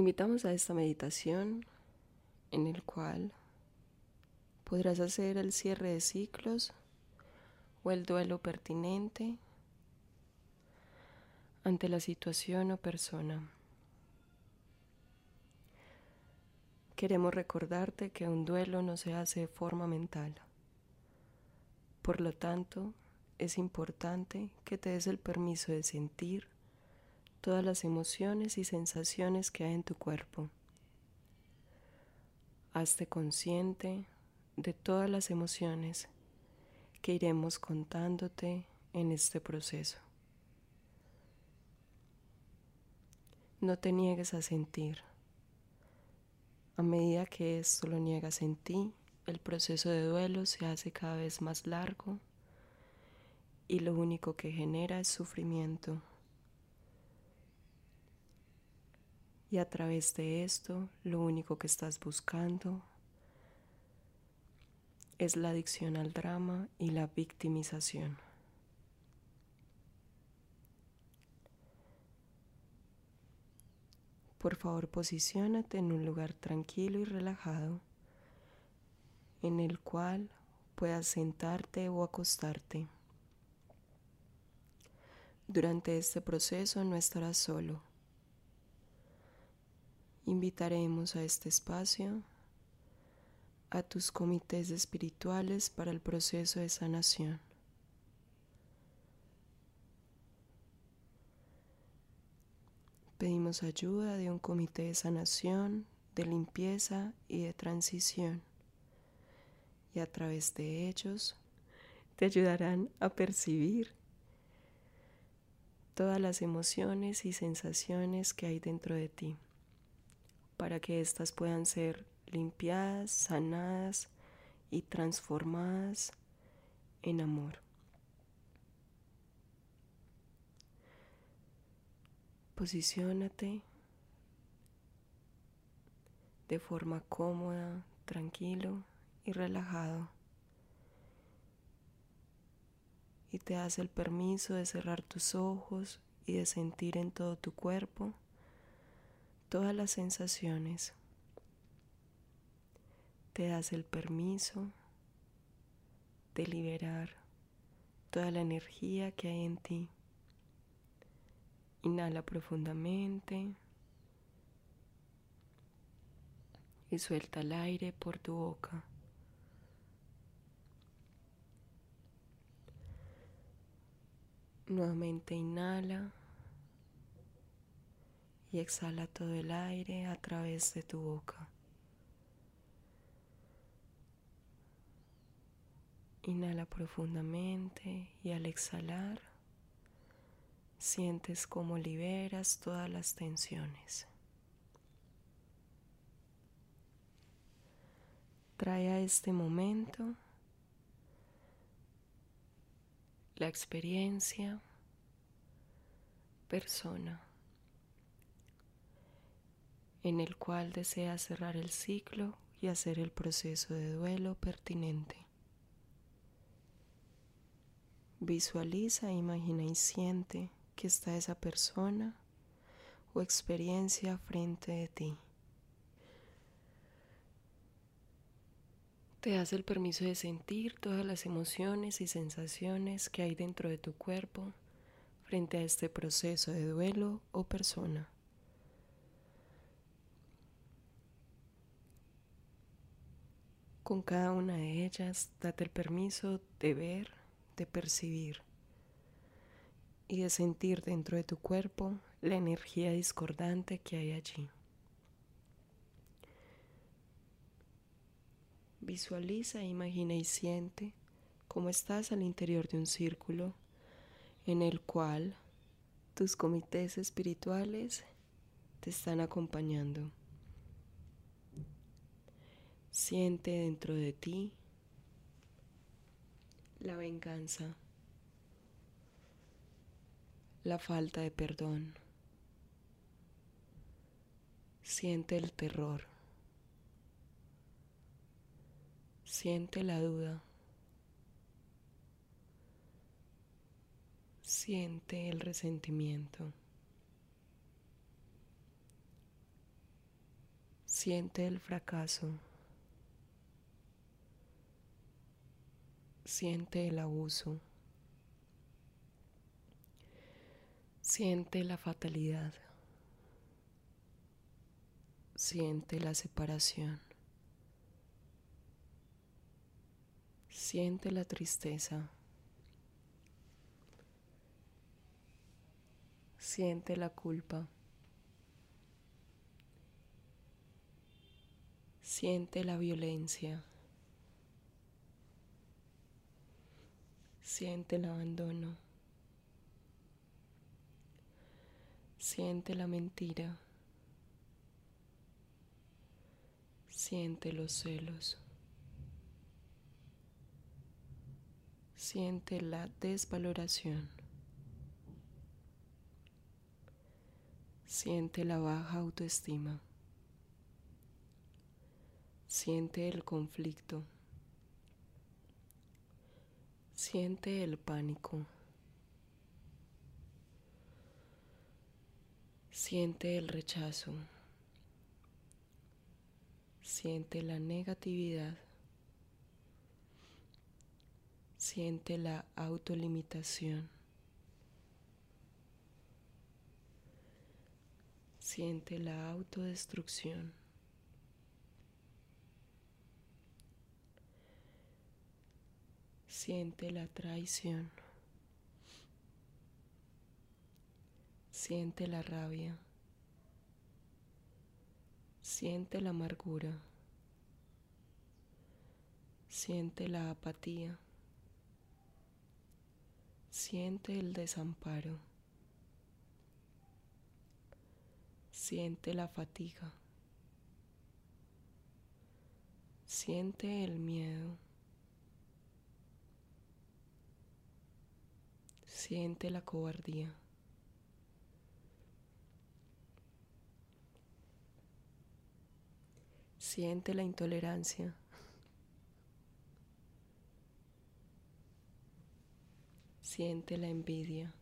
invitamos a esta meditación en el cual podrás hacer el cierre de ciclos o el duelo pertinente ante la situación o persona. Queremos recordarte que un duelo no se hace de forma mental. Por lo tanto, es importante que te des el permiso de sentir todas las emociones y sensaciones que hay en tu cuerpo. Hazte consciente de todas las emociones que iremos contándote en este proceso. No te niegues a sentir. A medida que esto lo niegas en ti, el proceso de duelo se hace cada vez más largo y lo único que genera es sufrimiento. Y a través de esto, lo único que estás buscando es la adicción al drama y la victimización. Por favor, posiciónate en un lugar tranquilo y relajado en el cual puedas sentarte o acostarte. Durante este proceso no estarás solo invitaremos a este espacio a tus comités espirituales para el proceso de sanación. Pedimos ayuda de un comité de sanación, de limpieza y de transición. Y a través de ellos te ayudarán a percibir todas las emociones y sensaciones que hay dentro de ti para que éstas puedan ser limpiadas, sanadas y transformadas en amor. Posiciónate de forma cómoda, tranquilo y relajado. Y te das el permiso de cerrar tus ojos y de sentir en todo tu cuerpo todas las sensaciones. Te das el permiso de liberar toda la energía que hay en ti. Inhala profundamente y suelta el aire por tu boca. Nuevamente inhala y exhala todo el aire a través de tu boca. Inhala profundamente y al exhalar sientes cómo liberas todas las tensiones. Trae a este momento la experiencia, persona en el cual desea cerrar el ciclo y hacer el proceso de duelo pertinente. Visualiza, imagina y siente que está esa persona o experiencia frente de ti. Te das el permiso de sentir todas las emociones y sensaciones que hay dentro de tu cuerpo frente a este proceso de duelo o persona. Con cada una de ellas, date el permiso de ver, de percibir y de sentir dentro de tu cuerpo la energía discordante que hay allí. Visualiza, imagina y siente cómo estás al interior de un círculo en el cual tus comités espirituales te están acompañando. Siente dentro de ti la venganza, la falta de perdón. Siente el terror. Siente la duda. Siente el resentimiento. Siente el fracaso. Siente el abuso. Siente la fatalidad. Siente la separación. Siente la tristeza. Siente la culpa. Siente la violencia. Siente el abandono. Siente la mentira. Siente los celos. Siente la desvaloración. Siente la baja autoestima. Siente el conflicto. Siente el pánico. Siente el rechazo. Siente la negatividad. Siente la autolimitación. Siente la autodestrucción. Siente la traición. Siente la rabia. Siente la amargura. Siente la apatía. Siente el desamparo. Siente la fatiga. Siente el miedo. Siente la cobardía. Siente la intolerancia. Siente la envidia.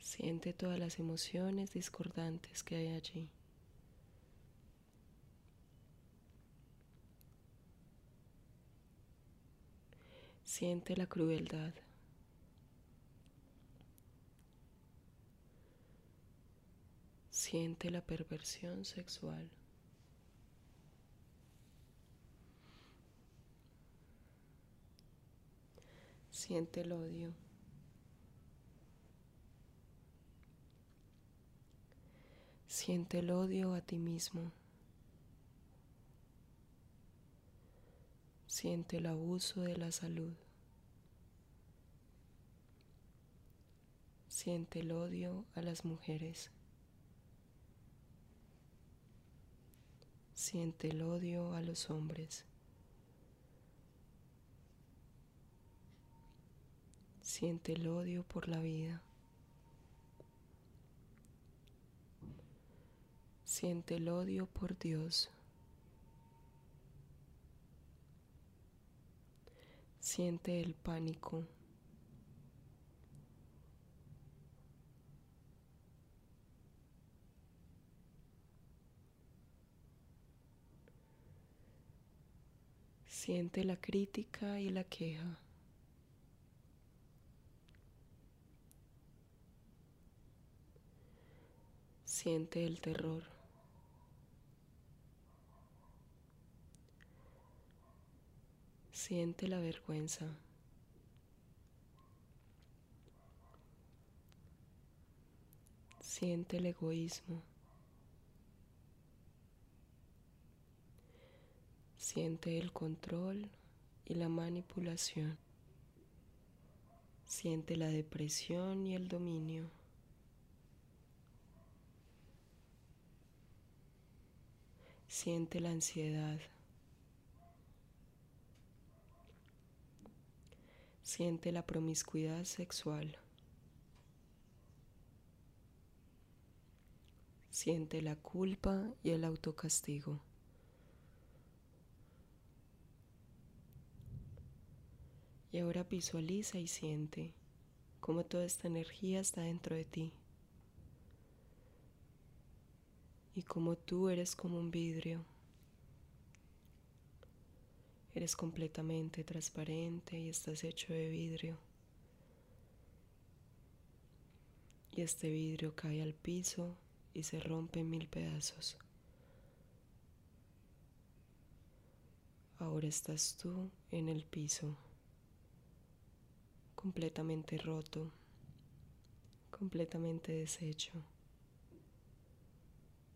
Siente todas las emociones discordantes que hay allí. Siente la crueldad. Siente la perversión sexual. Siente el odio. Siente el odio a ti mismo. Siente el abuso de la salud. Siente el odio a las mujeres. Siente el odio a los hombres. Siente el odio por la vida. Siente el odio por Dios. Siente el pánico. Siente la crítica y la queja. Siente el terror. Siente la vergüenza. Siente el egoísmo. Siente el control y la manipulación. Siente la depresión y el dominio. Siente la ansiedad. Siente la promiscuidad sexual. Siente la culpa y el autocastigo. Y ahora visualiza y siente cómo toda esta energía está dentro de ti. Y cómo tú eres como un vidrio Eres completamente transparente y estás hecho de vidrio. Y este vidrio cae al piso y se rompe en mil pedazos. Ahora estás tú en el piso, completamente roto, completamente deshecho.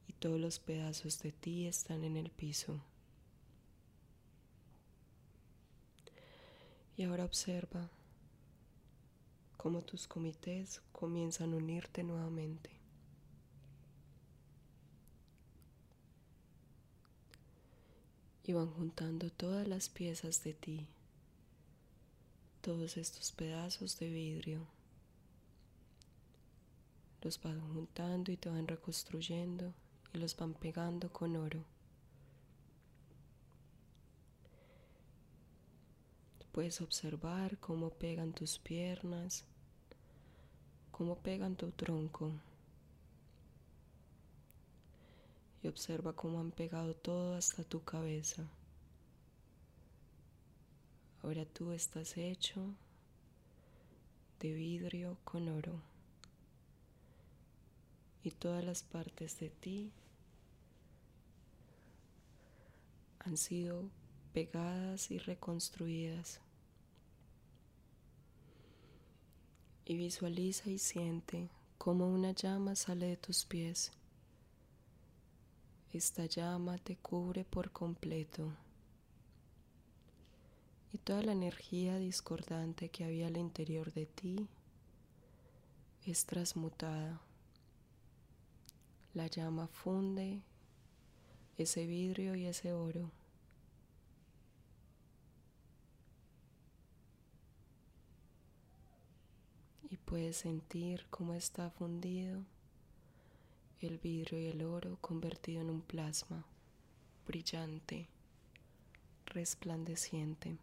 Y todos los pedazos de ti están en el piso. Y ahora observa cómo tus comités comienzan a unirte nuevamente. Y van juntando todas las piezas de ti, todos estos pedazos de vidrio. Los van juntando y te van reconstruyendo y los van pegando con oro. Puedes observar cómo pegan tus piernas, cómo pegan tu tronco. Y observa cómo han pegado todo hasta tu cabeza. Ahora tú estás hecho de vidrio con oro. Y todas las partes de ti han sido pegadas y reconstruidas. Y visualiza y siente cómo una llama sale de tus pies. Esta llama te cubre por completo. Y toda la energía discordante que había al interior de ti es transmutada. La llama funde ese vidrio y ese oro. Y puedes sentir cómo está fundido el vidrio y el oro convertido en un plasma brillante, resplandeciente.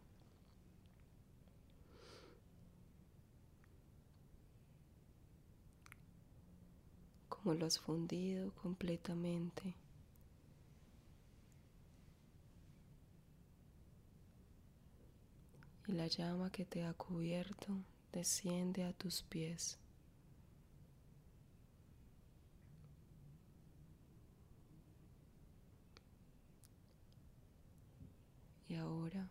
Como lo has fundido completamente. Y la llama que te ha cubierto desciende a tus pies. Y ahora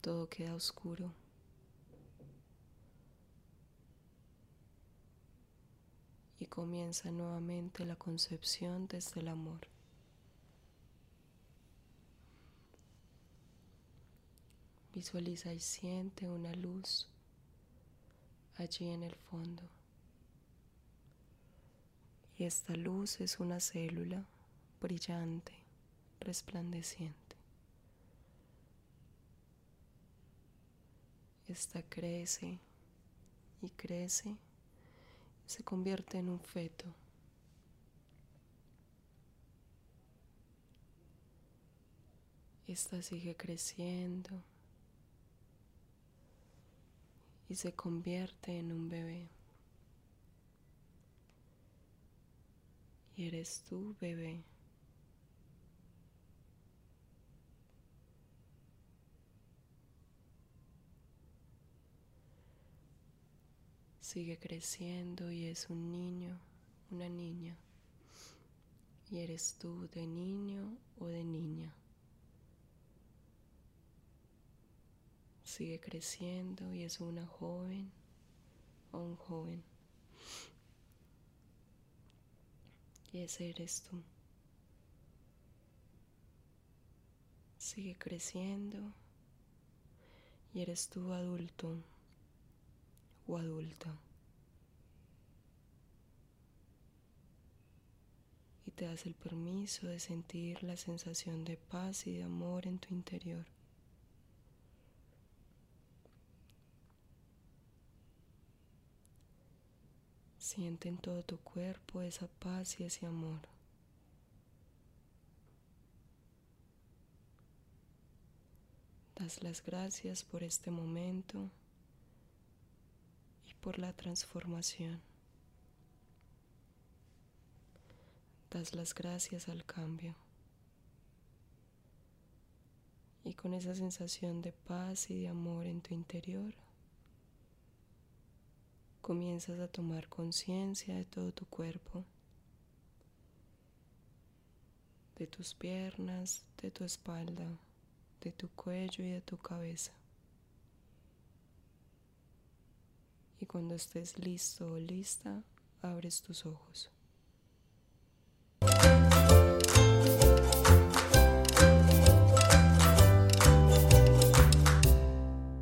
todo queda oscuro. Y comienza nuevamente la concepción desde el amor. Visualiza y siente una luz allí en el fondo. Y esta luz es una célula brillante, resplandeciente. Esta crece y crece se convierte en un feto. Esta sigue creciendo y se convierte en un bebé. Y eres tú, bebé. Sigue creciendo y es un niño, una niña. Y eres tú de niño o de niña. Sigue creciendo y es una joven o un joven. Y ese eres tú. Sigue creciendo y eres tú adulto o adulta. Y te das el permiso de sentir la sensación de paz y de amor en tu interior. Siente en todo tu cuerpo esa paz y ese amor. Das las gracias por este momento y por la transformación. das las gracias al cambio. Y con esa sensación de paz y de amor en tu interior, comienzas a tomar conciencia de todo tu cuerpo, de tus piernas, de tu espalda, de tu cuello y de tu cabeza. Y cuando estés listo o lista, abres tus ojos.